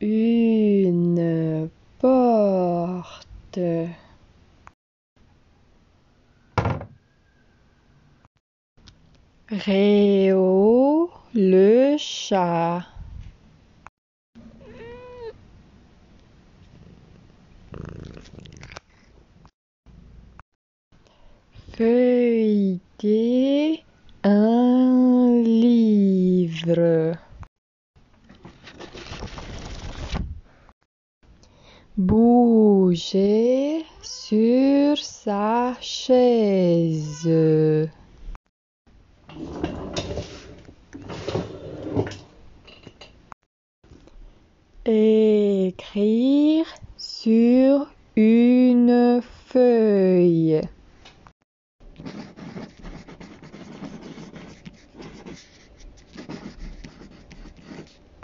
une porte. Réo le chat. Feuilleter un livre bouger sur sa chaise. Écrire sur une feuille.